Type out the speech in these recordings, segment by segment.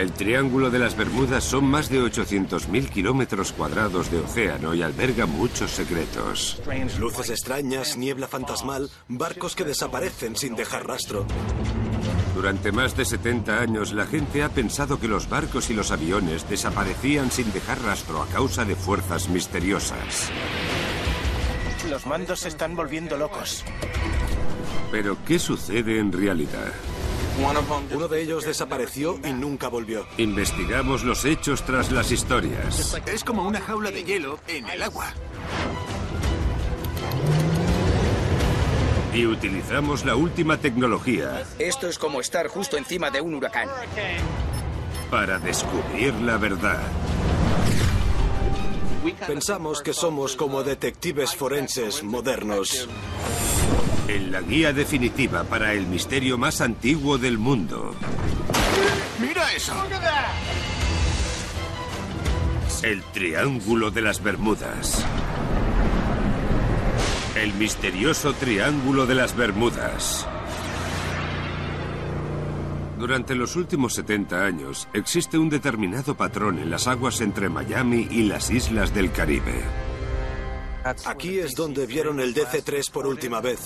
El Triángulo de las Bermudas son más de 800.000 kilómetros cuadrados de océano y alberga muchos secretos. Luces extrañas, niebla fantasmal, barcos que desaparecen sin dejar rastro. Durante más de 70 años, la gente ha pensado que los barcos y los aviones desaparecían sin dejar rastro a causa de fuerzas misteriosas. Los mandos se están volviendo locos. Pero, ¿qué sucede en realidad? Uno de ellos desapareció y nunca volvió. Investigamos los hechos tras las historias. Es como una jaula de hielo en el agua. Y utilizamos la última tecnología Esto es como estar justo encima de un huracán. para descubrir la verdad. Pensamos que somos como detectives forenses modernos. En la guía definitiva para el misterio más antiguo del mundo. ¡Mira eso! El Triángulo de las Bermudas. El misterioso Triángulo de las Bermudas. Durante los últimos 70 años existe un determinado patrón en las aguas entre Miami y las islas del Caribe. Aquí es donde vieron el DC-3 por última vez.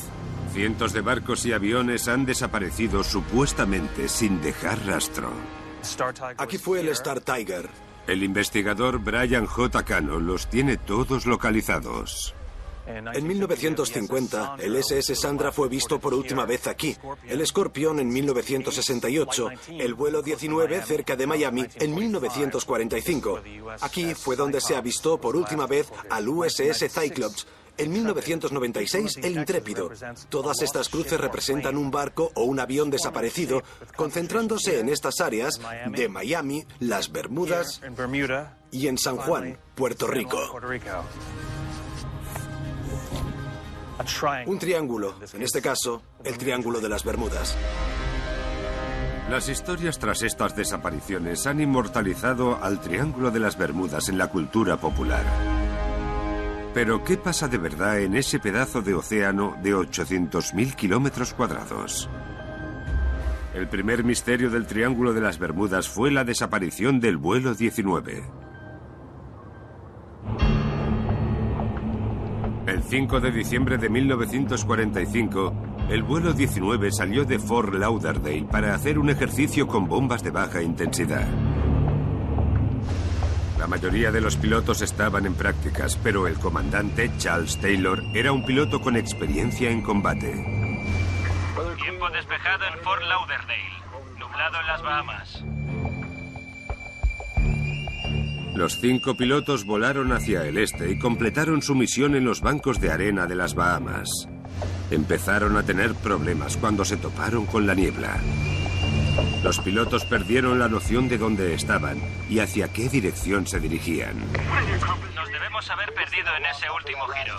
Cientos de barcos y aviones han desaparecido supuestamente sin dejar rastro. Aquí fue el Star Tiger. El investigador Brian J. Cano los tiene todos localizados. En 1950, el SS Sandra fue visto por última vez aquí. El Scorpion en 1968. El vuelo 19 cerca de Miami en 1945. Aquí fue donde se avistó por última vez al USS Cyclops. En 1996, el Intrépido. Todas estas cruces representan un barco o un avión desaparecido, concentrándose en estas áreas de Miami, las Bermudas y en San Juan, Puerto Rico. Un triángulo, en este caso, el Triángulo de las Bermudas. Las historias tras estas desapariciones han inmortalizado al Triángulo de las Bermudas en la cultura popular. Pero, ¿qué pasa de verdad en ese pedazo de océano de 800.000 kilómetros cuadrados? El primer misterio del Triángulo de las Bermudas fue la desaparición del vuelo 19. El 5 de diciembre de 1945, el vuelo 19 salió de Fort Lauderdale para hacer un ejercicio con bombas de baja intensidad. La mayoría de los pilotos estaban en prácticas, pero el comandante, Charles Taylor, era un piloto con experiencia en combate. Tiempo despejado en Fort Lauderdale. Nublado en las Bahamas. Los cinco pilotos volaron hacia el este y completaron su misión en los bancos de arena de las Bahamas. Empezaron a tener problemas cuando se toparon con la niebla. Los pilotos perdieron la noción de dónde estaban y hacia qué dirección se dirigían. Nos debemos haber perdido en ese último giro.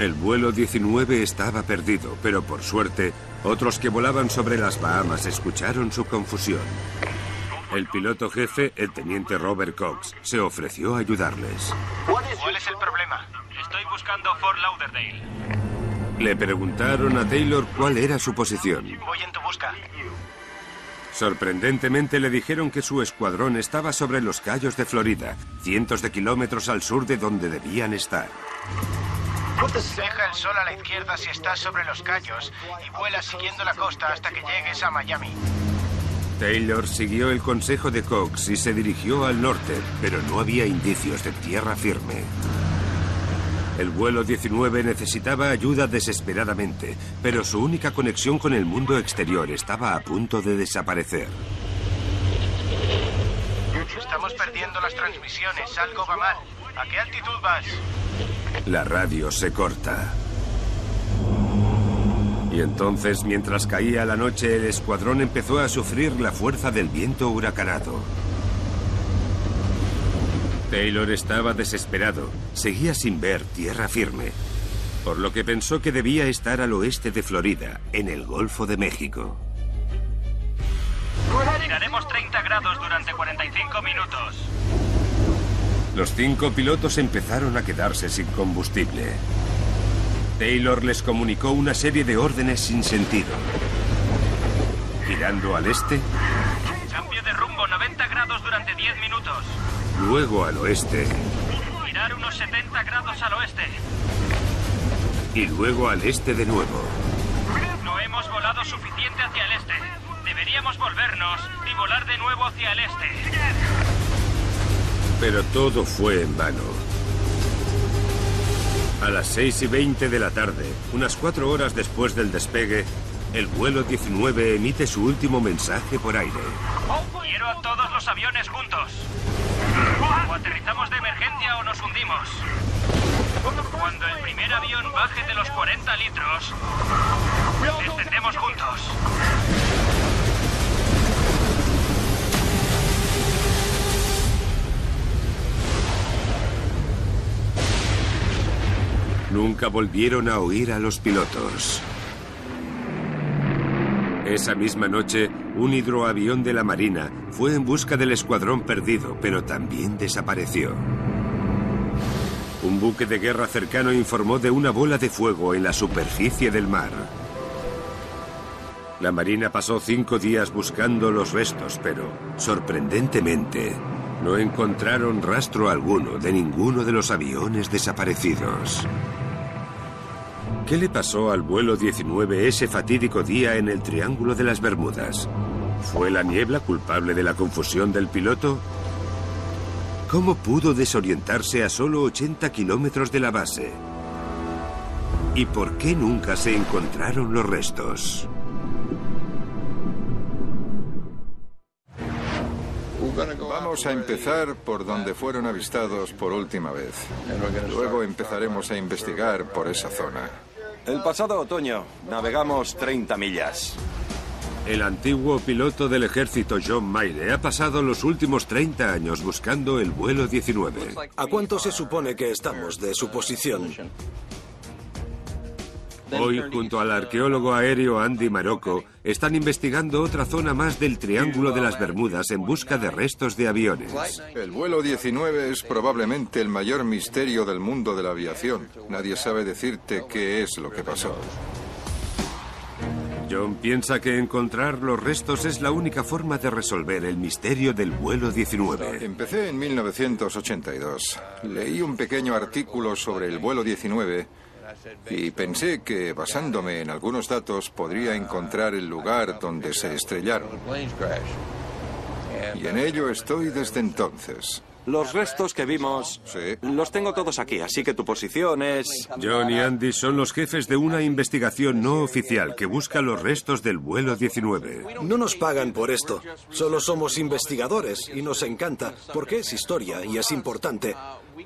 El vuelo 19 estaba perdido, pero por suerte, otros que volaban sobre las Bahamas escucharon su confusión. El piloto jefe, el teniente Robert Cox, se ofreció a ayudarles. ¿Cuál es el problema? Estoy buscando Fort Lauderdale. Le preguntaron a Taylor cuál era su posición. Voy en tu busca. Sorprendentemente le dijeron que su escuadrón estaba sobre los Cayos de Florida, cientos de kilómetros al sur de donde debían estar. Deja el sol a la izquierda si estás sobre los callos y vuela siguiendo la costa hasta que llegues a Miami. Taylor siguió el consejo de Cox y se dirigió al norte, pero no había indicios de tierra firme. El vuelo 19 necesitaba ayuda desesperadamente, pero su única conexión con el mundo exterior estaba a punto de desaparecer. Estamos perdiendo las transmisiones, algo va mal. ¿A qué altitud vas? La radio se corta. Y entonces, mientras caía la noche, el escuadrón empezó a sufrir la fuerza del viento huracanado. Taylor estaba desesperado. Seguía sin ver tierra firme. Por lo que pensó que debía estar al oeste de Florida, en el Golfo de México. Tiraremos 30 grados durante 45 minutos. Los cinco pilotos empezaron a quedarse sin combustible. Taylor les comunicó una serie de órdenes sin sentido. Girando al este, Cambio de rumbo 90 grados durante 10 minutos. Luego al oeste. Girar unos 70 grados al oeste. Y luego al este de nuevo. No hemos volado suficiente hacia el este. Deberíamos volvernos y volar de nuevo hacia el este. Pero todo fue en vano. A las 6 y 20 de la tarde, unas cuatro horas después del despegue, el vuelo 19 emite su último mensaje por aire. Quiero a todos los aviones juntos. O aterrizamos de emergencia o nos hundimos. Cuando el primer avión baje de los 40 litros, descendemos juntos. Nunca volvieron a oír a los pilotos. Esa misma noche, un hidroavión de la Marina fue en busca del escuadrón perdido, pero también desapareció. Un buque de guerra cercano informó de una bola de fuego en la superficie del mar. La Marina pasó cinco días buscando los restos, pero, sorprendentemente, no encontraron rastro alguno de ninguno de los aviones desaparecidos. ¿Qué le pasó al vuelo 19 ese fatídico día en el Triángulo de las Bermudas? ¿Fue la niebla culpable de la confusión del piloto? ¿Cómo pudo desorientarse a solo 80 kilómetros de la base? ¿Y por qué nunca se encontraron los restos? Vamos a empezar por donde fueron avistados por última vez. Luego empezaremos a investigar por esa zona. El pasado otoño navegamos 30 millas. El antiguo piloto del ejército John Mayle ha pasado los últimos 30 años buscando el vuelo 19. ¿A cuánto se supone que estamos de su posición? Hoy, junto al arqueólogo aéreo Andy Marocco, están investigando otra zona más del Triángulo de las Bermudas en busca de restos de aviones. El vuelo 19 es probablemente el mayor misterio del mundo de la aviación. Nadie sabe decirte qué es lo que pasó. John piensa que encontrar los restos es la única forma de resolver el misterio del vuelo 19. Empecé en 1982. Leí un pequeño artículo sobre el vuelo 19 y pensé que basándome en algunos datos podría encontrar el lugar donde se estrellaron. Y en ello estoy desde entonces. Los restos que vimos Sí. los tengo todos aquí, así que tu posición es... John y Andy son los jefes de una investigación no oficial que busca los restos del vuelo 19. No nos pagan por esto. Solo somos investigadores y nos encanta, porque es historia y es importante.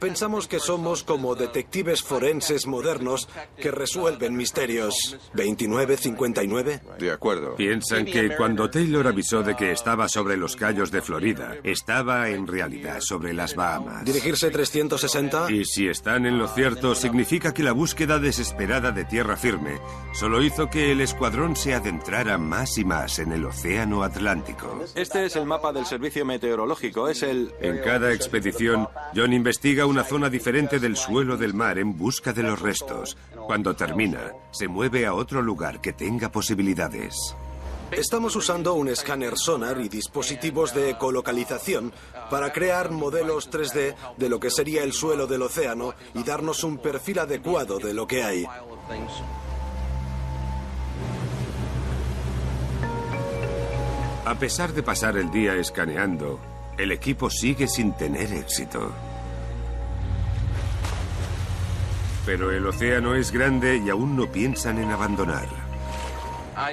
Pensamos que somos como detectives forenses modernos que resuelven misterios. ¿29-59? De acuerdo. Piensan que cuando Taylor avisó de que estaba sobre los Cayos de Florida, estaba en realidad sobre las Bahamas. ¿Dirigirse 360? Y si están en lo cierto, significa que la búsqueda desesperada de tierra firme solo hizo que el escuadrón se adentrara más y más en el Océano Atlántico. Este es el mapa del servicio meteorológico, es el... En cada expedición, John investiga una zona diferente del suelo del mar en busca de los restos. Cuando termina, se mueve a otro lugar que tenga posibilidades. Estamos usando un escáner sonar y dispositivos de ecolocalización para crear modelos 3D de lo que sería el suelo del océano y darnos un perfil adecuado de lo que hay. A pesar de pasar el día escaneando, el equipo sigue sin tener éxito. Pero el océano es grande y aún no piensan en abandonar.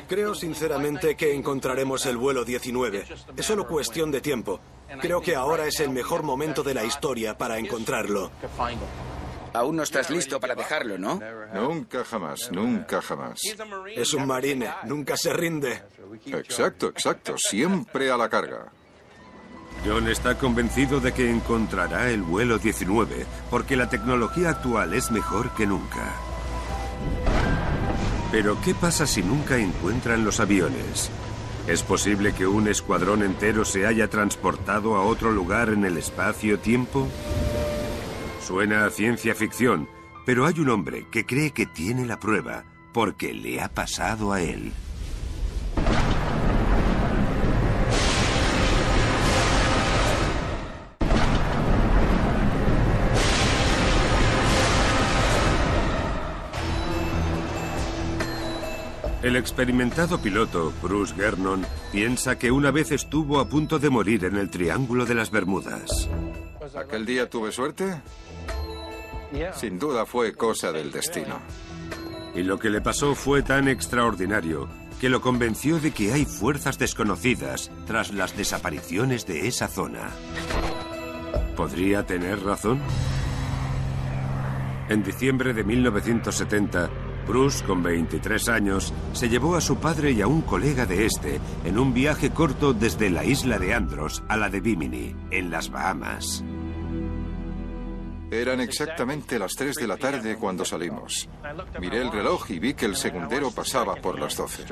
Creo sinceramente que encontraremos el vuelo 19. Es solo cuestión de tiempo. Creo que ahora es el mejor momento de la historia para encontrarlo. Aún no estás listo para dejarlo, ¿no? Nunca jamás, nunca jamás. Es un marine, nunca se rinde. Exacto, exacto. Siempre a la carga. John está convencido de que encontrará el vuelo 19, porque la tecnología actual es mejor que nunca. Pero ¿qué pasa si nunca encuentran los aviones? ¿Es posible que un escuadrón entero se haya transportado a otro lugar en el espacio-tiempo? Suena a ciencia ficción, pero hay un hombre que cree que tiene la prueba, porque le ha pasado a él. El experimentado piloto, Bruce Gernon, piensa que una vez estuvo a punto de morir en el Triángulo de las Bermudas. ¿Aquel día tuve suerte? Sin duda fue cosa del destino. Y lo que le pasó fue tan extraordinario que lo convenció de que hay fuerzas desconocidas tras las desapariciones de esa zona. ¿Podría tener razón? En diciembre de 1970, Bruce, con 23 años, se llevó a su padre y a un colega de este en un viaje corto desde la isla de Andros a la de Bimini, en las Bahamas. Eran exactamente las 3 de la tarde cuando salimos. Miré el reloj y vi que el segundero pasaba por las 12.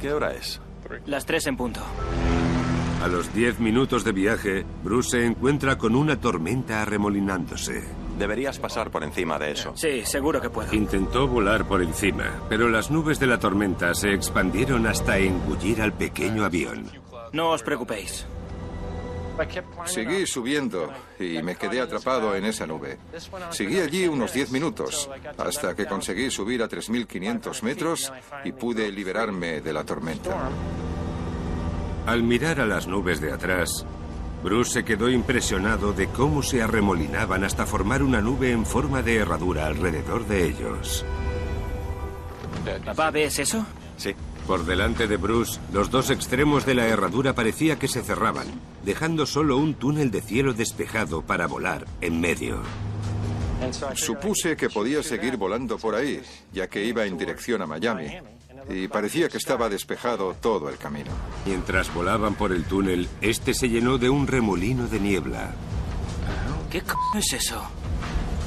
¿Qué hora es? Las tres en punto. A los 10 minutos de viaje, Bruce se encuentra con una tormenta arremolinándose. Deberías pasar por encima de eso. Sí, seguro que puedo. Intentó volar por encima, pero las nubes de la tormenta se expandieron hasta engullir al pequeño avión. No os preocupéis. Seguí subiendo y me quedé atrapado en esa nube. Seguí allí unos 10 minutos hasta que conseguí subir a 3.500 metros y pude liberarme de la tormenta. Al mirar a las nubes de atrás, Bruce se quedó impresionado de cómo se arremolinaban hasta formar una nube en forma de herradura alrededor de ellos. Papá, ¿ves eso? Sí. Por delante de Bruce, los dos extremos de la herradura parecía que se cerraban, dejando solo un túnel de cielo despejado para volar en medio. Supuse que podía seguir volando por ahí, ya que iba en dirección a Miami. Y parecía que estaba despejado todo el camino. Mientras volaban por el túnel, este se llenó de un remolino de niebla. ¿Qué c es eso?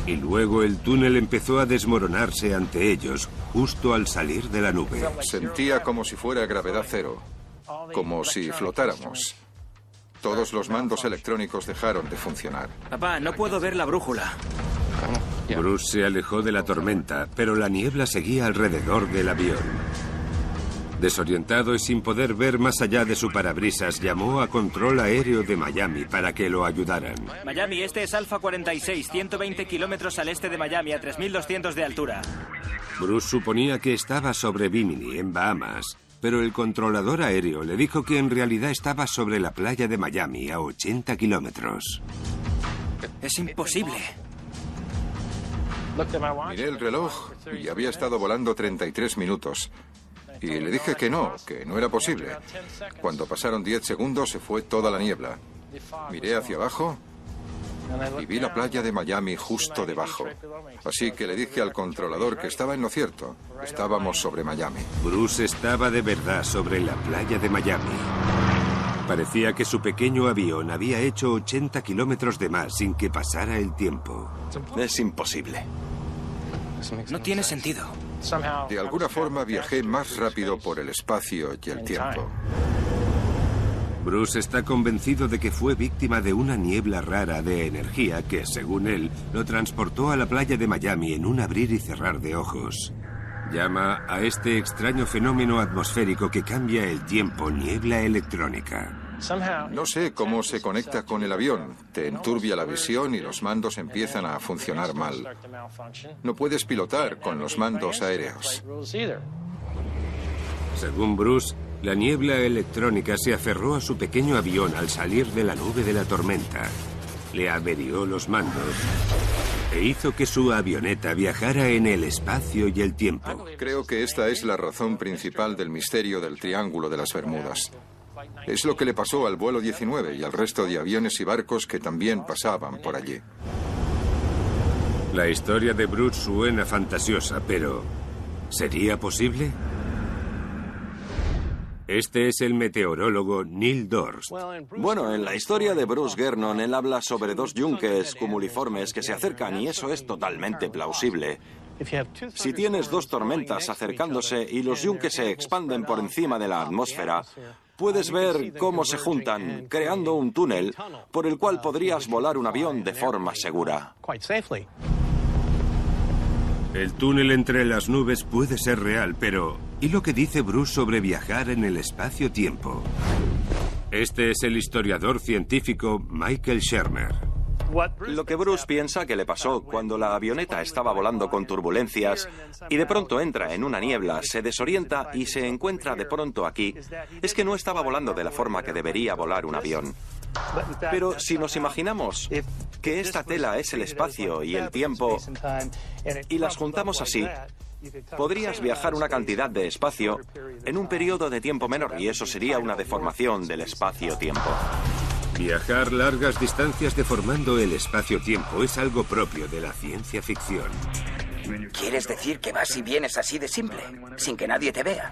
Y luego el túnel empezó a desmoronarse ante ellos, justo al salir de la nube. Sentía como si fuera gravedad cero, como si flotáramos. Todos los mandos electrónicos dejaron de funcionar. Papá, no puedo ver la brújula. Bruce se alejó de la tormenta, pero la niebla seguía alrededor del avión. Desorientado y sin poder ver más allá de su parabrisas, llamó a control aéreo de Miami para que lo ayudaran. Miami, este es Alfa 46, 120 kilómetros al este de Miami, a 3.200 de altura. Bruce suponía que estaba sobre Bimini, en Bahamas, pero el controlador aéreo le dijo que en realidad estaba sobre la playa de Miami, a 80 kilómetros. Es imposible. Miré el reloj y había estado volando 33 minutos. Y le dije que no, que no era posible. Cuando pasaron 10 segundos se fue toda la niebla. Miré hacia abajo y vi la playa de Miami justo debajo. Así que le dije al controlador que estaba en lo cierto. Estábamos sobre Miami. Bruce estaba de verdad sobre la playa de Miami. Parecía que su pequeño avión había hecho 80 kilómetros de más sin que pasara el tiempo. Es imposible. No tiene sentido. De alguna forma viajé más rápido por el espacio y el tiempo. Bruce está convencido de que fue víctima de una niebla rara de energía que, según él, lo transportó a la playa de Miami en un abrir y cerrar de ojos. Llama a este extraño fenómeno atmosférico que cambia el tiempo niebla electrónica. No sé cómo se conecta con el avión. Te enturbia la visión y los mandos empiezan a funcionar mal. No puedes pilotar con los mandos aéreos. Según Bruce, la niebla electrónica se aferró a su pequeño avión al salir de la nube de la tormenta. Le averió los mandos e hizo que su avioneta viajara en el espacio y el tiempo. Creo que esta es la razón principal del misterio del Triángulo de las Bermudas. Es lo que le pasó al vuelo 19 y al resto de aviones y barcos que también pasaban por allí. La historia de Bruce suena fantasiosa, pero ¿sería posible? Este es el meteorólogo Neil Dorst. Bueno, en la historia de Bruce Gernon, él habla sobre dos yunques cumuliformes que se acercan y eso es totalmente plausible. Si tienes dos tormentas acercándose y los yunques se expanden por encima de la atmósfera, puedes ver cómo se juntan, creando un túnel por el cual podrías volar un avión de forma segura. El túnel entre las nubes puede ser real, pero ¿y lo que dice Bruce sobre viajar en el espacio-tiempo? Este es el historiador científico Michael Shermer. Lo que Bruce piensa que le pasó cuando la avioneta estaba volando con turbulencias y de pronto entra en una niebla, se desorienta y se encuentra de pronto aquí, es que no estaba volando de la forma que debería volar un avión. Pero si nos imaginamos que esta tela es el espacio y el tiempo y las juntamos así, podrías viajar una cantidad de espacio en un periodo de tiempo menor y eso sería una deformación del espacio-tiempo. Viajar largas distancias deformando el espacio-tiempo es algo propio de la ciencia ficción. ¿Quieres decir que vas y vienes así de simple, sin que nadie te vea?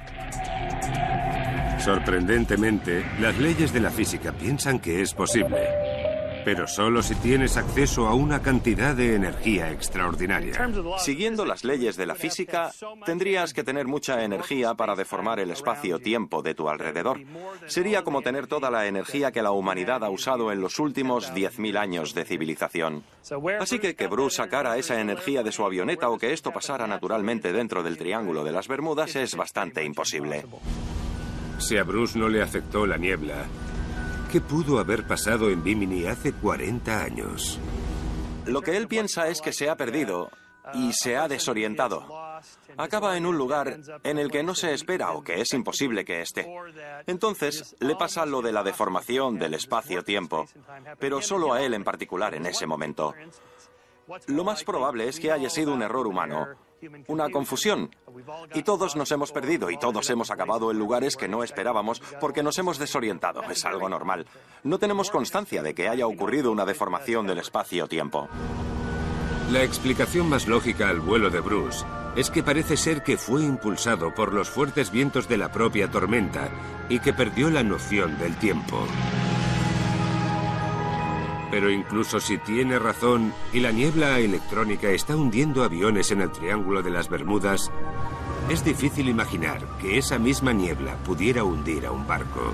Sorprendentemente, las leyes de la física piensan que es posible pero solo si tienes acceso a una cantidad de energía extraordinaria. Siguiendo las leyes de la física, tendrías que tener mucha energía para deformar el espacio-tiempo de tu alrededor. Sería como tener toda la energía que la humanidad ha usado en los últimos 10.000 años de civilización. Así que que Bruce sacara esa energía de su avioneta o que esto pasara naturalmente dentro del Triángulo de las Bermudas es bastante imposible. Si a Bruce no le afectó la niebla, ¿Qué pudo haber pasado en Bimini hace 40 años? Lo que él piensa es que se ha perdido y se ha desorientado. Acaba en un lugar en el que no se espera o que es imposible que esté. Entonces le pasa lo de la deformación del espacio-tiempo, pero solo a él en particular en ese momento. Lo más probable es que haya sido un error humano una confusión. Y todos nos hemos perdido y todos hemos acabado en lugares que no esperábamos porque nos hemos desorientado. Es algo normal. No tenemos constancia de que haya ocurrido una deformación del espacio-tiempo. La explicación más lógica al vuelo de Bruce es que parece ser que fue impulsado por los fuertes vientos de la propia tormenta y que perdió la noción del tiempo. Pero incluso si tiene razón y la niebla electrónica está hundiendo aviones en el Triángulo de las Bermudas, es difícil imaginar que esa misma niebla pudiera hundir a un barco.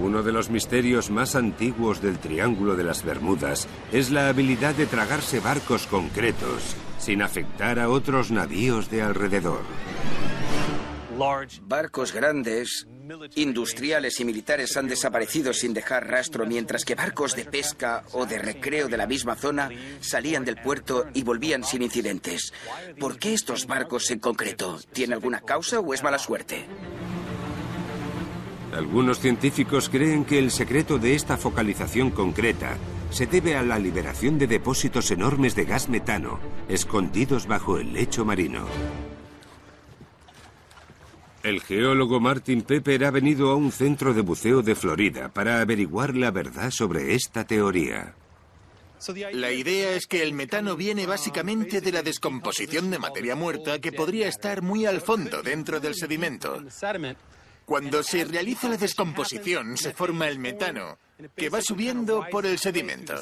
Uno de los misterios más antiguos del Triángulo de las Bermudas es la habilidad de tragarse barcos concretos sin afectar a otros navíos de alrededor. Barcos grandes, industriales y militares han desaparecido sin dejar rastro, mientras que barcos de pesca o de recreo de la misma zona salían del puerto y volvían sin incidentes. ¿Por qué estos barcos en concreto? ¿Tiene alguna causa o es mala suerte? Algunos científicos creen que el secreto de esta focalización concreta se debe a la liberación de depósitos enormes de gas metano escondidos bajo el lecho marino. El geólogo Martin Pepper ha venido a un centro de buceo de Florida para averiguar la verdad sobre esta teoría. La idea es que el metano viene básicamente de la descomposición de materia muerta que podría estar muy al fondo dentro del sedimento. Cuando se realiza la descomposición se forma el metano, que va subiendo por el sedimento.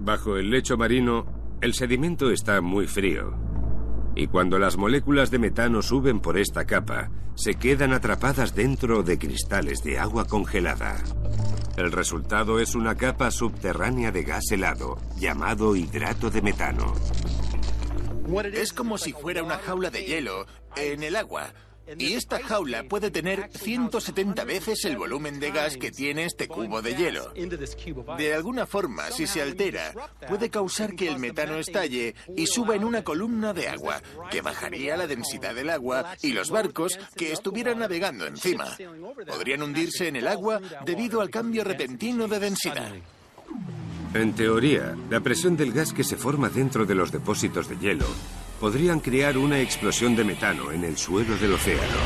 Bajo el lecho marino, el sedimento está muy frío. Y cuando las moléculas de metano suben por esta capa, se quedan atrapadas dentro de cristales de agua congelada. El resultado es una capa subterránea de gas helado, llamado hidrato de metano. Es como si fuera una jaula de hielo en el agua. Y esta jaula puede tener 170 veces el volumen de gas que tiene este cubo de hielo. De alguna forma, si se altera, puede causar que el metano estalle y suba en una columna de agua, que bajaría la densidad del agua y los barcos que estuvieran navegando encima. Podrían hundirse en el agua debido al cambio repentino de densidad. En teoría, la presión del gas que se forma dentro de los depósitos de hielo podrían crear una explosión de metano en el suelo del océano.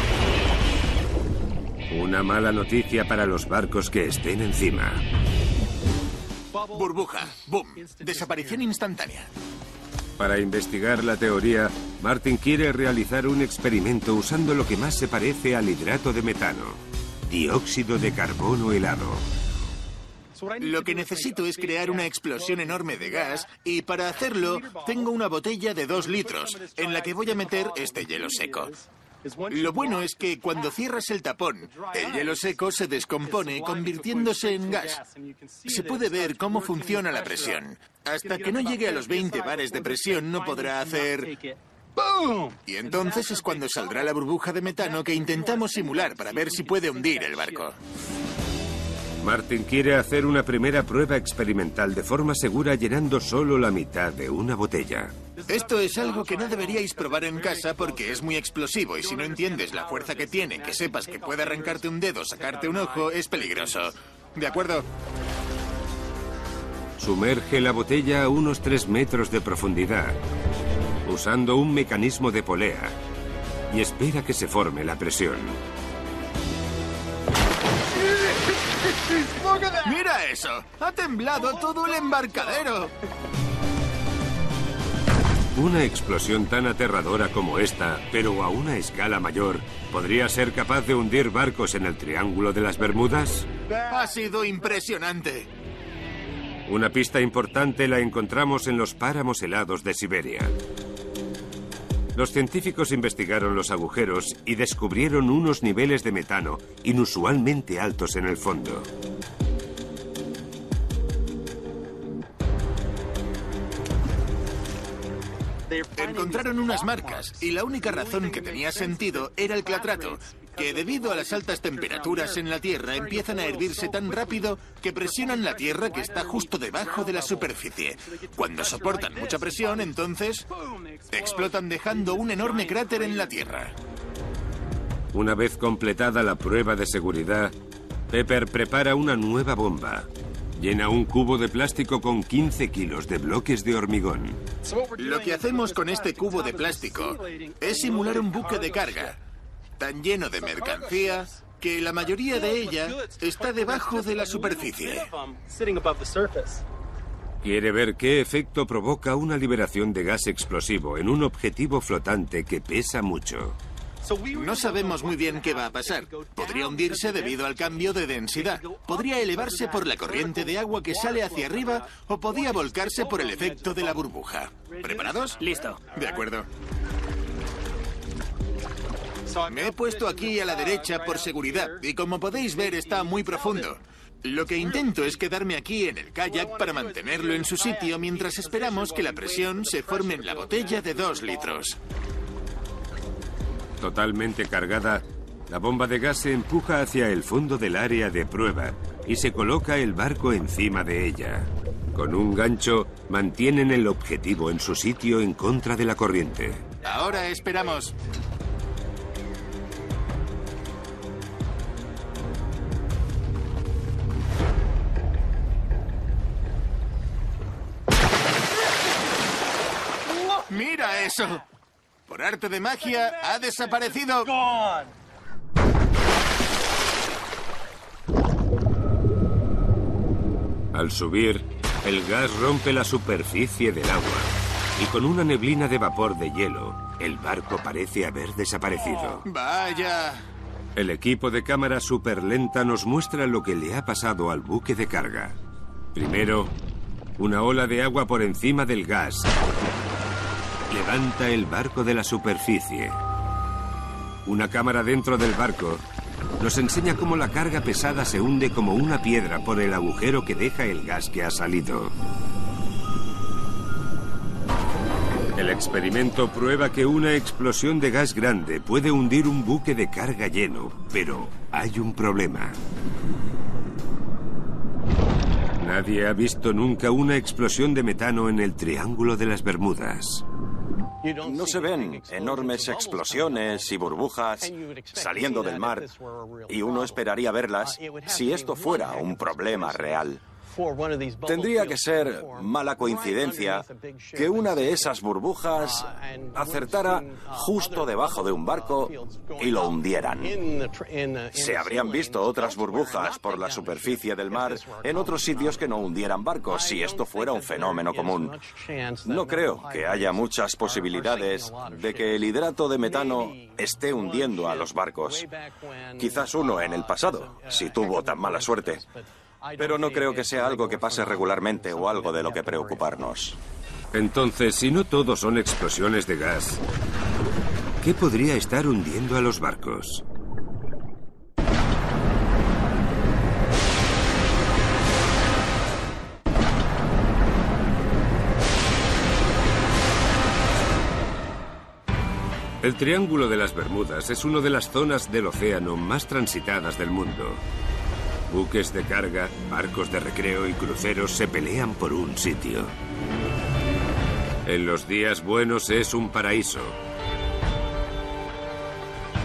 Una mala noticia para los barcos que estén encima. Burbuja. Boom. Desaparición instantánea. Para investigar la teoría, Martin quiere realizar un experimento usando lo que más se parece al hidrato de metano, dióxido de carbono helado. Lo que necesito es crear una explosión enorme de gas y para hacerlo tengo una botella de dos litros en la que voy a meter este hielo seco. Lo bueno es que cuando cierras el tapón, el hielo seco se descompone convirtiéndose en gas. Se puede ver cómo funciona la presión. Hasta que no llegue a los 20 bares de presión no podrá hacer... ¡Bum! Y entonces es cuando saldrá la burbuja de metano que intentamos simular para ver si puede hundir el barco. Martin quiere hacer una primera prueba experimental de forma segura llenando solo la mitad de una botella. Esto es algo que no deberíais probar en casa porque es muy explosivo y si no entiendes la fuerza que tiene, que sepas que puede arrancarte un dedo, sacarte un ojo, es peligroso. ¿De acuerdo? Sumerge la botella a unos 3 metros de profundidad, usando un mecanismo de polea, y espera que se forme la presión. ¡Mira eso! ¡Ha temblado todo el embarcadero! Una explosión tan aterradora como esta, pero a una escala mayor, ¿podría ser capaz de hundir barcos en el Triángulo de las Bermudas? Ha sido impresionante. Una pista importante la encontramos en los páramos helados de Siberia. Los científicos investigaron los agujeros y descubrieron unos niveles de metano inusualmente altos en el fondo. Encontraron unas marcas y la única razón que tenía sentido era el clatrato, que debido a las altas temperaturas en la Tierra empiezan a hervirse tan rápido que presionan la Tierra que está justo debajo de la superficie. Cuando soportan mucha presión, entonces explotan dejando un enorme cráter en la Tierra. Una vez completada la prueba de seguridad, Pepper prepara una nueva bomba. Llena un cubo de plástico con 15 kilos de bloques de hormigón. Lo que hacemos con este cubo de plástico es simular un buque de carga, tan lleno de mercancía que la mayoría de ella está debajo de la superficie. Quiere ver qué efecto provoca una liberación de gas explosivo en un objetivo flotante que pesa mucho. No sabemos muy bien qué va a pasar. Podría hundirse debido al cambio de densidad. Podría elevarse por la corriente de agua que sale hacia arriba o podía volcarse por el efecto de la burbuja. ¿Preparados? Listo. De acuerdo. Me he puesto aquí a la derecha por seguridad y como podéis ver está muy profundo. Lo que intento es quedarme aquí en el kayak para mantenerlo en su sitio mientras esperamos que la presión se forme en la botella de dos litros. Totalmente cargada, la bomba de gas se empuja hacia el fondo del área de prueba y se coloca el barco encima de ella. Con un gancho mantienen el objetivo en su sitio en contra de la corriente. Ahora esperamos. ¡Mira eso! Por arte de magia, ha desaparecido. Al subir, el gas rompe la superficie del agua y con una neblina de vapor de hielo, el barco parece haber desaparecido. Vaya. El equipo de cámara superlenta nos muestra lo que le ha pasado al buque de carga. Primero, una ola de agua por encima del gas levanta el barco de la superficie. Una cámara dentro del barco nos enseña cómo la carga pesada se hunde como una piedra por el agujero que deja el gas que ha salido. El experimento prueba que una explosión de gas grande puede hundir un buque de carga lleno, pero hay un problema. Nadie ha visto nunca una explosión de metano en el Triángulo de las Bermudas. No se ven enormes explosiones y burbujas saliendo del mar y uno esperaría verlas si esto fuera un problema real. Tendría que ser mala coincidencia que una de esas burbujas acertara justo debajo de un barco y lo hundieran. Se habrían visto otras burbujas por la superficie del mar en otros sitios que no hundieran barcos si esto fuera un fenómeno común. No creo que haya muchas posibilidades de que el hidrato de metano esté hundiendo a los barcos. Quizás uno en el pasado, si tuvo tan mala suerte. Pero no creo que sea algo que pase regularmente o algo de lo que preocuparnos. Entonces, si no todo son explosiones de gas, ¿qué podría estar hundiendo a los barcos? El Triángulo de las Bermudas es una de las zonas del océano más transitadas del mundo. Buques de carga, barcos de recreo y cruceros se pelean por un sitio. En los días buenos es un paraíso.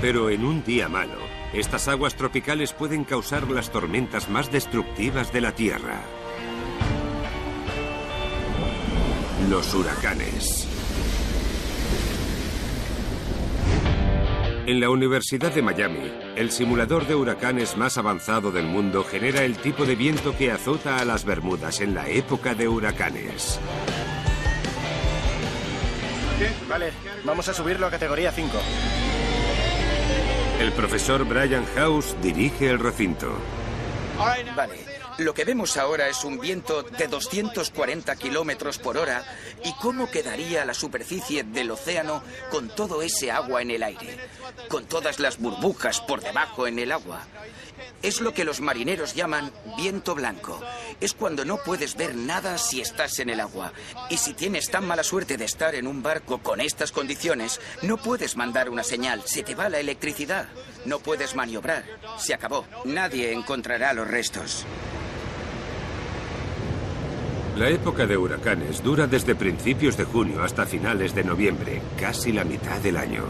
Pero en un día malo, estas aguas tropicales pueden causar las tormentas más destructivas de la Tierra. Los huracanes. En la Universidad de Miami, el simulador de huracanes más avanzado del mundo genera el tipo de viento que azota a las Bermudas en la época de huracanes. Vale, vamos a subirlo a categoría 5. El profesor Brian House dirige el recinto. Vale, lo que vemos ahora es un viento de 240 kilómetros por hora. ¿Y cómo quedaría la superficie del océano con todo ese agua en el aire? Con todas las burbujas por debajo en el agua. Es lo que los marineros llaman viento blanco. Es cuando no puedes ver nada si estás en el agua. Y si tienes tan mala suerte de estar en un barco con estas condiciones, no puedes mandar una señal. Se te va la electricidad. No puedes maniobrar. Se acabó. Nadie encontrará los restos. La época de huracanes dura desde principios de junio hasta finales de noviembre, casi la mitad del año.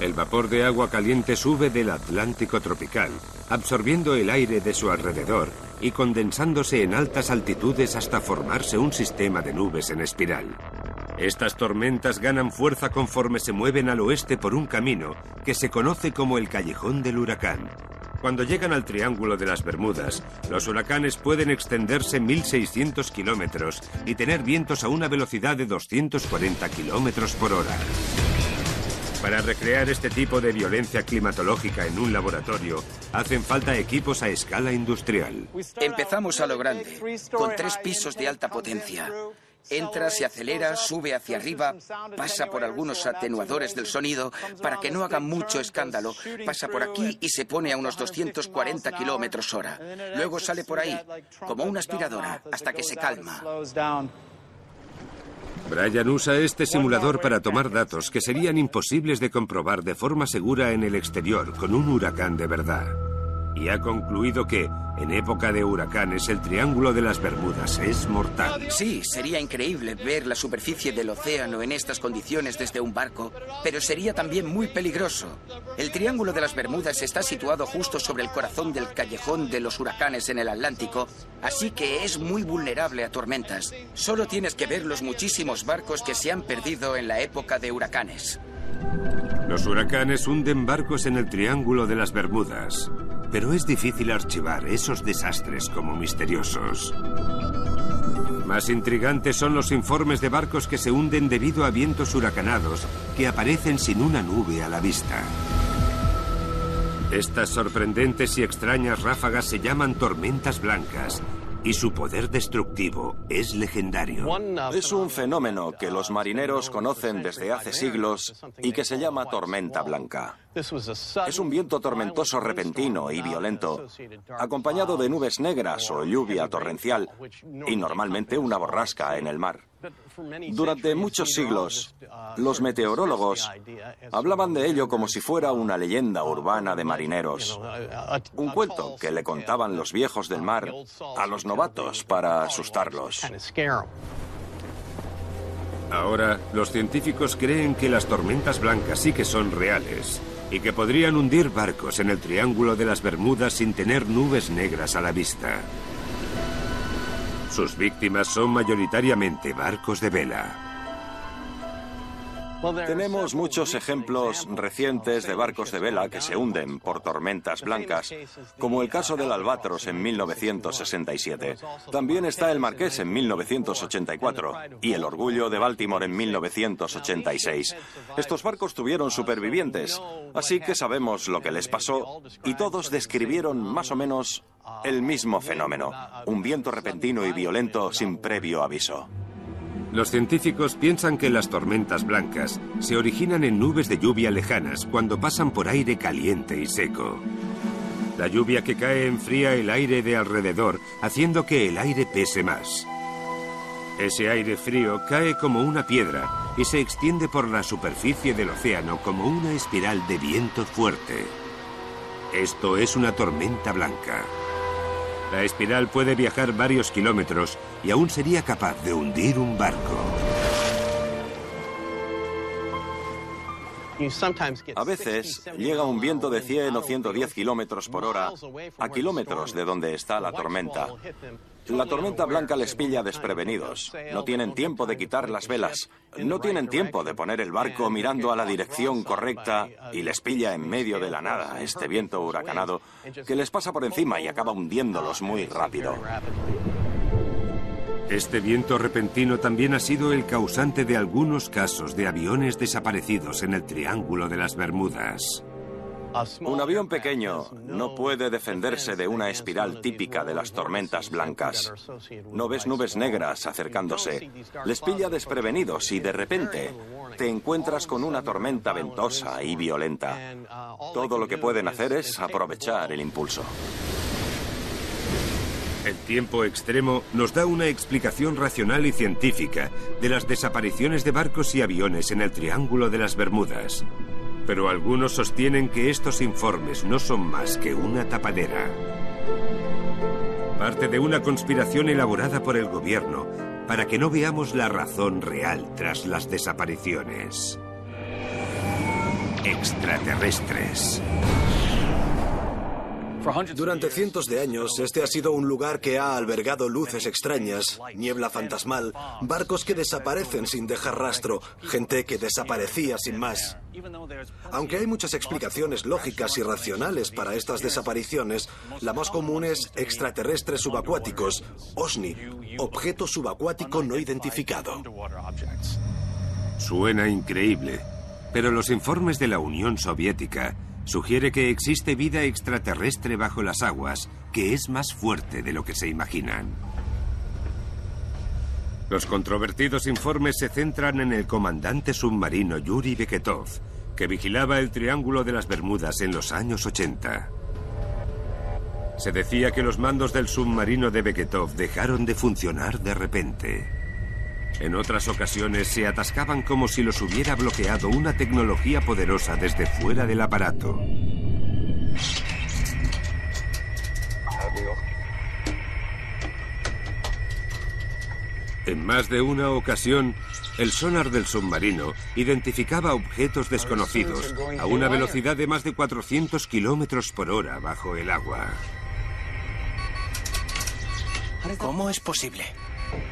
El vapor de agua caliente sube del Atlántico tropical, absorbiendo el aire de su alrededor y condensándose en altas altitudes hasta formarse un sistema de nubes en espiral. Estas tormentas ganan fuerza conforme se mueven al oeste por un camino que se conoce como el Callejón del Huracán. Cuando llegan al Triángulo de las Bermudas, los huracanes pueden extenderse 1.600 kilómetros y tener vientos a una velocidad de 240 kilómetros por hora. Para recrear este tipo de violencia climatológica en un laboratorio, hacen falta equipos a escala industrial. Empezamos a lo grande, con tres pisos de alta potencia. Entra, se acelera, sube hacia arriba, pasa por algunos atenuadores del sonido para que no haga mucho escándalo, pasa por aquí y se pone a unos 240 kilómetros hora. Luego sale por ahí, como una aspiradora, hasta que se calma. Brian usa este simulador para tomar datos que serían imposibles de comprobar de forma segura en el exterior con un huracán de verdad. Y ha concluido que, en época de huracanes, el Triángulo de las Bermudas es mortal. Sí, sería increíble ver la superficie del océano en estas condiciones desde un barco, pero sería también muy peligroso. El Triángulo de las Bermudas está situado justo sobre el corazón del callejón de los huracanes en el Atlántico, así que es muy vulnerable a tormentas. Solo tienes que ver los muchísimos barcos que se han perdido en la época de huracanes. Los huracanes hunden barcos en el Triángulo de las Bermudas pero es difícil archivar esos desastres como misteriosos. Más intrigantes son los informes de barcos que se hunden debido a vientos huracanados que aparecen sin una nube a la vista. Estas sorprendentes y extrañas ráfagas se llaman tormentas blancas y su poder destructivo es legendario. Es un fenómeno que los marineros conocen desde hace siglos y que se llama tormenta blanca. Es un viento tormentoso repentino y violento, acompañado de nubes negras o lluvia torrencial y normalmente una borrasca en el mar. Durante muchos siglos, los meteorólogos hablaban de ello como si fuera una leyenda urbana de marineros, un cuento que le contaban los viejos del mar a los novatos para asustarlos. Ahora, los científicos creen que las tormentas blancas sí que son reales y que podrían hundir barcos en el Triángulo de las Bermudas sin tener nubes negras a la vista. Sus víctimas son mayoritariamente barcos de vela. Tenemos muchos ejemplos recientes de barcos de vela que se hunden por tormentas blancas, como el caso del Albatros en 1967. También está el Marqués en 1984 y el Orgullo de Baltimore en 1986. Estos barcos tuvieron supervivientes, así que sabemos lo que les pasó y todos describieron más o menos el mismo fenómeno, un viento repentino y violento sin previo aviso. Los científicos piensan que las tormentas blancas se originan en nubes de lluvia lejanas cuando pasan por aire caliente y seco. La lluvia que cae enfría el aire de alrededor, haciendo que el aire pese más. Ese aire frío cae como una piedra y se extiende por la superficie del océano como una espiral de viento fuerte. Esto es una tormenta blanca. La espiral puede viajar varios kilómetros y aún sería capaz de hundir un barco. A veces llega un viento de 100 o 110 kilómetros por hora a kilómetros de donde está la tormenta. La tormenta blanca les pilla desprevenidos. No tienen tiempo de quitar las velas. No tienen tiempo de poner el barco mirando a la dirección correcta y les pilla en medio de la nada este viento huracanado que les pasa por encima y acaba hundiéndolos muy rápido. Este viento repentino también ha sido el causante de algunos casos de aviones desaparecidos en el Triángulo de las Bermudas. Un avión pequeño no puede defenderse de una espiral típica de las tormentas blancas. No ves nubes negras acercándose, les pilla desprevenidos y de repente te encuentras con una tormenta ventosa y violenta. Todo lo que pueden hacer es aprovechar el impulso. El tiempo extremo nos da una explicación racional y científica de las desapariciones de barcos y aviones en el Triángulo de las Bermudas. Pero algunos sostienen que estos informes no son más que una tapadera. Parte de una conspiración elaborada por el gobierno para que no veamos la razón real tras las desapariciones. Extraterrestres. Durante cientos de años, este ha sido un lugar que ha albergado luces extrañas, niebla fantasmal, barcos que desaparecen sin dejar rastro, gente que desaparecía sin más. Aunque hay muchas explicaciones lógicas y racionales para estas desapariciones, la más común es extraterrestres subacuáticos, OSNI, objeto subacuático no identificado. Suena increíble, pero los informes de la Unión Soviética sugiere que existe vida extraterrestre bajo las aguas que es más fuerte de lo que se imaginan. Los controvertidos informes se centran en el comandante submarino Yuri Beketov, que vigilaba el Triángulo de las Bermudas en los años 80. Se decía que los mandos del submarino de Beketov dejaron de funcionar de repente. En otras ocasiones se atascaban como si los hubiera bloqueado una tecnología poderosa desde fuera del aparato. En más de una ocasión, el sonar del submarino identificaba objetos desconocidos a una velocidad de más de 400 kilómetros por hora bajo el agua. ¿Cómo es posible?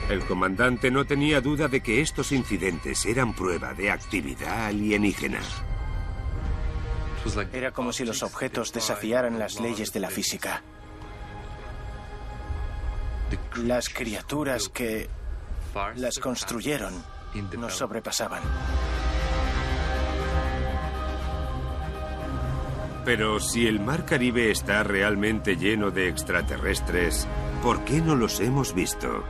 El comandante no tenía duda de que estos incidentes eran prueba de actividad alienígena. Era como si los objetos desafiaran las leyes de la física. Las criaturas que las construyeron nos sobrepasaban. Pero si el mar Caribe está realmente lleno de extraterrestres, ¿por qué no los hemos visto?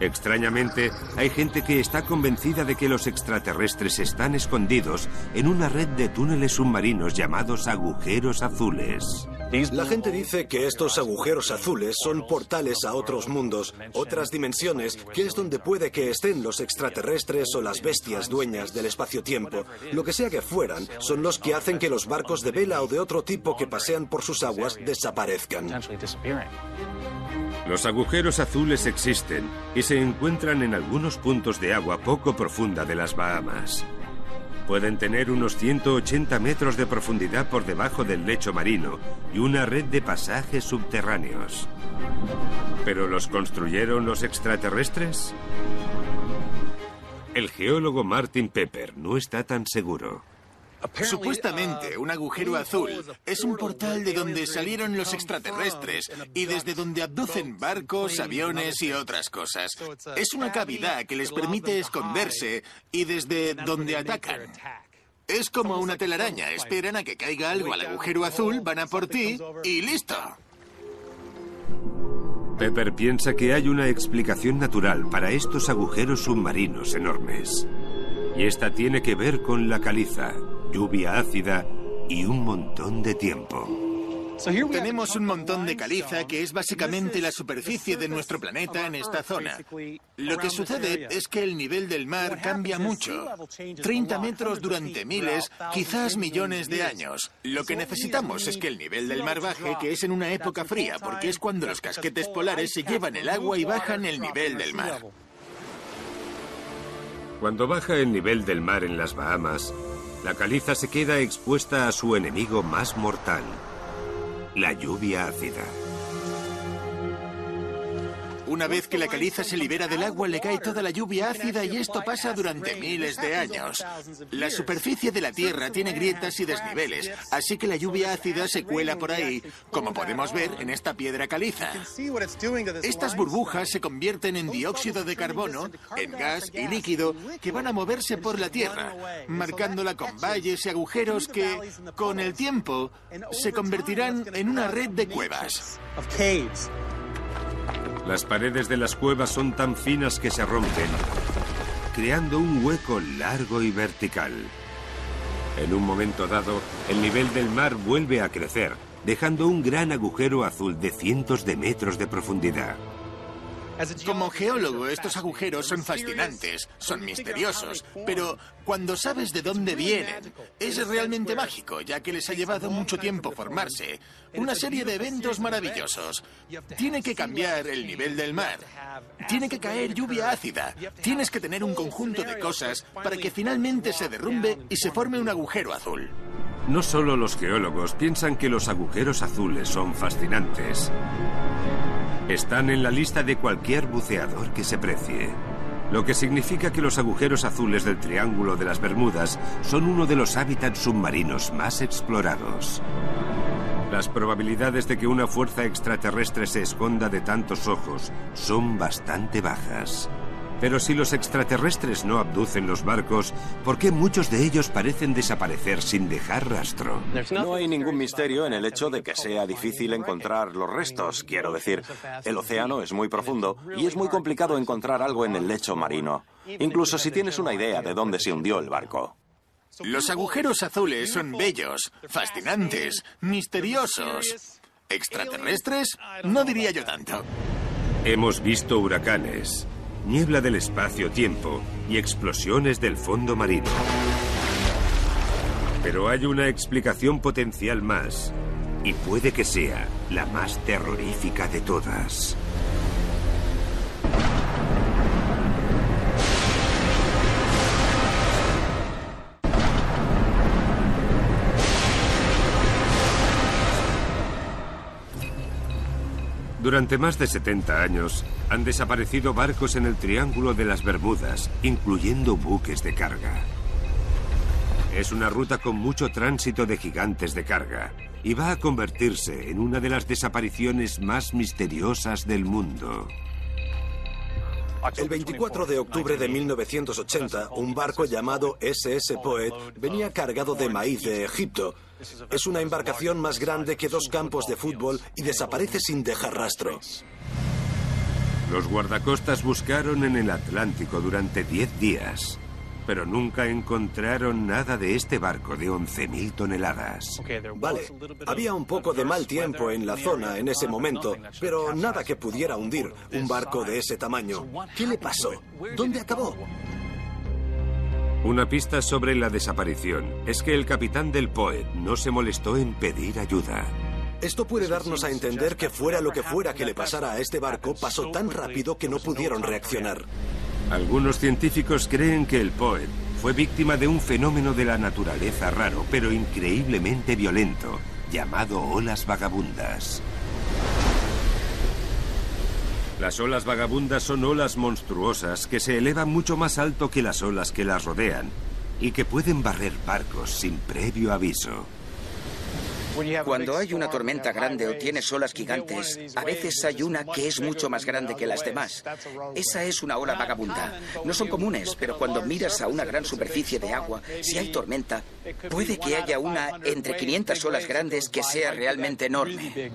Extrañamente, hay gente que está convencida de que los extraterrestres están escondidos en una red de túneles submarinos llamados agujeros azules. La gente dice que estos agujeros azules son portales a otros mundos, otras dimensiones, que es donde puede que estén los extraterrestres o las bestias dueñas del espacio-tiempo. Lo que sea que fueran, son los que hacen que los barcos de vela o de otro tipo que pasean por sus aguas desaparezcan. Los agujeros azules existen y se encuentran en algunos puntos de agua poco profunda de las Bahamas. Pueden tener unos 180 metros de profundidad por debajo del lecho marino y una red de pasajes subterráneos. ¿Pero los construyeron los extraterrestres? El geólogo Martin Pepper no está tan seguro. Supuestamente, un agujero azul es un portal de donde salieron los extraterrestres y desde donde abducen barcos, aviones y otras cosas. Es una cavidad que les permite esconderse y desde donde atacan. Es como una telaraña, esperan a que caiga algo al agujero azul, van a por ti y listo. Pepper piensa que hay una explicación natural para estos agujeros submarinos enormes. Y esta tiene que ver con la caliza, lluvia ácida y un montón de tiempo. Tenemos un montón de caliza que es básicamente la superficie de nuestro planeta en esta zona. Lo que sucede es que el nivel del mar cambia mucho. 30 metros durante miles, quizás millones de años. Lo que necesitamos es que el nivel del mar baje, que es en una época fría, porque es cuando los casquetes polares se llevan el agua y bajan el nivel del mar. Cuando baja el nivel del mar en las Bahamas, la caliza se queda expuesta a su enemigo más mortal, la lluvia ácida. Una vez que la caliza se libera del agua, le cae toda la lluvia ácida y esto pasa durante miles de años. La superficie de la Tierra tiene grietas y desniveles, así que la lluvia ácida se cuela por ahí, como podemos ver en esta piedra caliza. Estas burbujas se convierten en dióxido de carbono, en gas y líquido que van a moverse por la Tierra, marcándola con valles y agujeros que, con el tiempo, se convertirán en una red de cuevas. Las paredes de las cuevas son tan finas que se rompen, creando un hueco largo y vertical. En un momento dado, el nivel del mar vuelve a crecer, dejando un gran agujero azul de cientos de metros de profundidad. Como geólogo, estos agujeros son fascinantes, son misteriosos, pero cuando sabes de dónde vienen, es realmente mágico, ya que les ha llevado mucho tiempo formarse. Una serie de eventos maravillosos. Tiene que cambiar el nivel del mar. Tiene que caer lluvia ácida. Tienes que tener un conjunto de cosas para que finalmente se derrumbe y se forme un agujero azul. No solo los geólogos piensan que los agujeros azules son fascinantes. Están en la lista de cualquier buceador que se precie. Lo que significa que los agujeros azules del Triángulo de las Bermudas son uno de los hábitats submarinos más explorados. Las probabilidades de que una fuerza extraterrestre se esconda de tantos ojos son bastante bajas. Pero si los extraterrestres no abducen los barcos, ¿por qué muchos de ellos parecen desaparecer sin dejar rastro? No hay ningún misterio en el hecho de que sea difícil encontrar los restos. Quiero decir, el océano es muy profundo y es muy complicado encontrar algo en el lecho marino, incluso si tienes una idea de dónde se hundió el barco. Los agujeros azules son bellos, fascinantes, misteriosos. ¿Extraterrestres? No diría yo tanto. Hemos visto huracanes, niebla del espacio-tiempo y explosiones del fondo marino. Pero hay una explicación potencial más, y puede que sea la más terrorífica de todas. Durante más de 70 años han desaparecido barcos en el Triángulo de las Bermudas, incluyendo buques de carga. Es una ruta con mucho tránsito de gigantes de carga y va a convertirse en una de las desapariciones más misteriosas del mundo. El 24 de octubre de 1980, un barco llamado SS Poet venía cargado de maíz de Egipto. Es una embarcación más grande que dos campos de fútbol y desaparece sin dejar rastro. Los guardacostas buscaron en el Atlántico durante 10 días, pero nunca encontraron nada de este barco de 11.000 toneladas. Vale, había un poco de mal tiempo en la zona en ese momento, pero nada que pudiera hundir un barco de ese tamaño. ¿Qué le pasó? ¿Dónde acabó? Una pista sobre la desaparición es que el capitán del Poet no se molestó en pedir ayuda. Esto puede darnos a entender que fuera lo que fuera que le pasara a este barco, pasó tan rápido que no pudieron reaccionar. Algunos científicos creen que el Poet fue víctima de un fenómeno de la naturaleza raro, pero increíblemente violento, llamado olas vagabundas. Las olas vagabundas son olas monstruosas que se elevan mucho más alto que las olas que las rodean y que pueden barrer barcos sin previo aviso. Cuando hay una tormenta grande o tienes olas gigantes, a veces hay una que es mucho más grande que las demás. Esa es una ola vagabunda. No son comunes, pero cuando miras a una gran superficie de agua, si hay tormenta, puede que haya una entre 500 olas grandes que sea realmente enorme.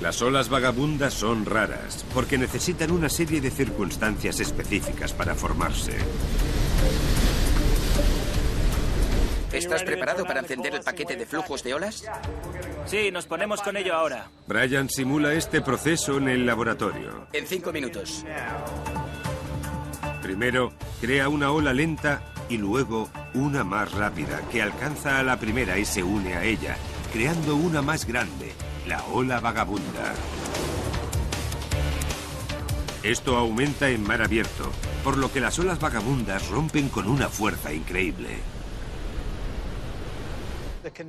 Las olas vagabundas son raras porque necesitan una serie de circunstancias específicas para formarse. ¿Estás preparado para encender el paquete de flujos de olas? Sí, nos ponemos con ello ahora. Brian simula este proceso en el laboratorio. En cinco minutos. Primero, crea una ola lenta y luego una más rápida que alcanza a la primera y se une a ella, creando una más grande, la ola vagabunda. Esto aumenta en mar abierto, por lo que las olas vagabundas rompen con una fuerza increíble.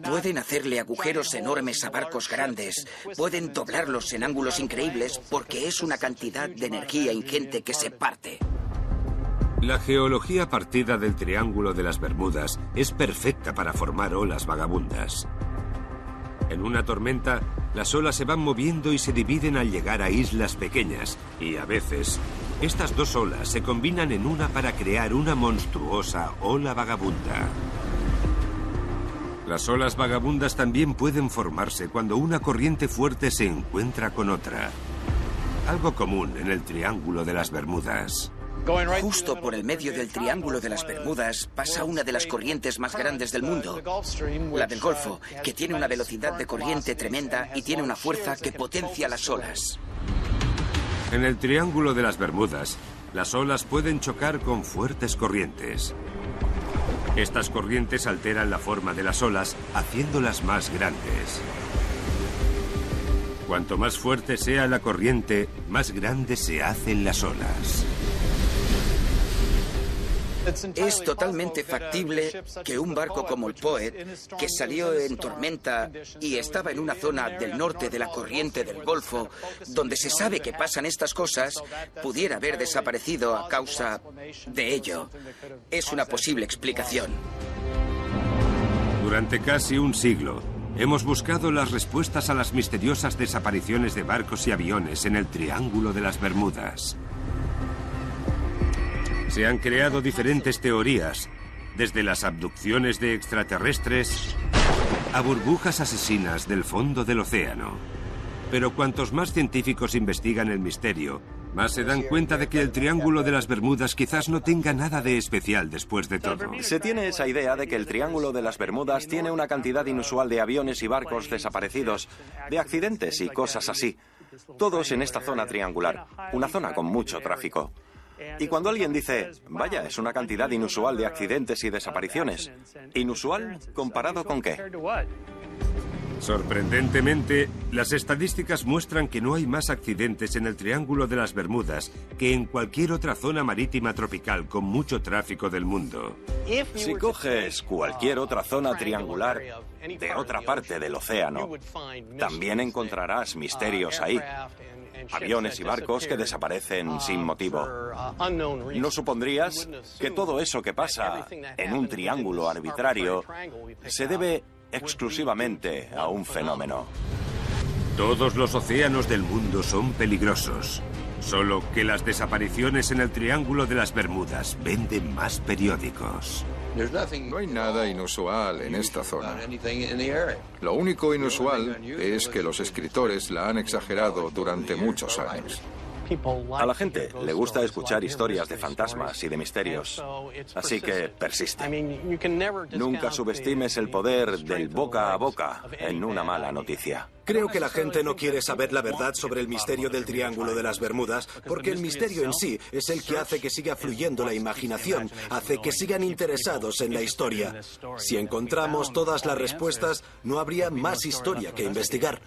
Pueden hacerle agujeros enormes a barcos grandes, pueden doblarlos en ángulos increíbles porque es una cantidad de energía ingente que se parte. La geología partida del Triángulo de las Bermudas es perfecta para formar olas vagabundas. En una tormenta, las olas se van moviendo y se dividen al llegar a islas pequeñas, y a veces, estas dos olas se combinan en una para crear una monstruosa ola vagabunda. Las olas vagabundas también pueden formarse cuando una corriente fuerte se encuentra con otra. Algo común en el Triángulo de las Bermudas. Justo por el medio del Triángulo de las Bermudas pasa una de las corrientes más grandes del mundo, la del Golfo, que tiene una velocidad de corriente tremenda y tiene una fuerza que potencia las olas. En el Triángulo de las Bermudas, las olas pueden chocar con fuertes corrientes. Estas corrientes alteran la forma de las olas, haciéndolas más grandes. Cuanto más fuerte sea la corriente, más grandes se hacen las olas. Es totalmente factible que un barco como el Poet, que salió en tormenta y estaba en una zona del norte de la corriente del Golfo, donde se sabe que pasan estas cosas, pudiera haber desaparecido a causa de ello. Es una posible explicación. Durante casi un siglo, hemos buscado las respuestas a las misteriosas desapariciones de barcos y aviones en el Triángulo de las Bermudas. Se han creado diferentes teorías, desde las abducciones de extraterrestres a burbujas asesinas del fondo del océano. Pero cuantos más científicos investigan el misterio, más se dan cuenta de que el Triángulo de las Bermudas quizás no tenga nada de especial después de todo. Se tiene esa idea de que el Triángulo de las Bermudas tiene una cantidad inusual de aviones y barcos desaparecidos, de accidentes y cosas así. Todos en esta zona triangular, una zona con mucho tráfico. Y cuando alguien dice, vaya, es una cantidad inusual de accidentes y desapariciones, ¿inusual comparado con qué? Sorprendentemente, las estadísticas muestran que no hay más accidentes en el Triángulo de las Bermudas que en cualquier otra zona marítima tropical con mucho tráfico del mundo. Si coges cualquier otra zona triangular de otra parte del océano, también encontrarás misterios ahí. Aviones y barcos que desaparecen sin motivo. ¿No supondrías que todo eso que pasa en un triángulo arbitrario se debe exclusivamente a un fenómeno? Todos los océanos del mundo son peligrosos. Solo que las desapariciones en el Triángulo de las Bermudas venden más periódicos. No hay nada inusual en esta zona. Lo único inusual es que los escritores la han exagerado durante muchos años. A la gente le gusta escuchar historias de fantasmas y de misterios, así que persiste. Nunca subestimes el poder del boca a boca en una mala noticia. Creo que la gente no quiere saber la verdad sobre el misterio del Triángulo de las Bermudas, porque el misterio en sí es el que hace que siga fluyendo la imaginación, hace que sigan interesados en la historia. Si encontramos todas las respuestas, no habría más historia que investigar.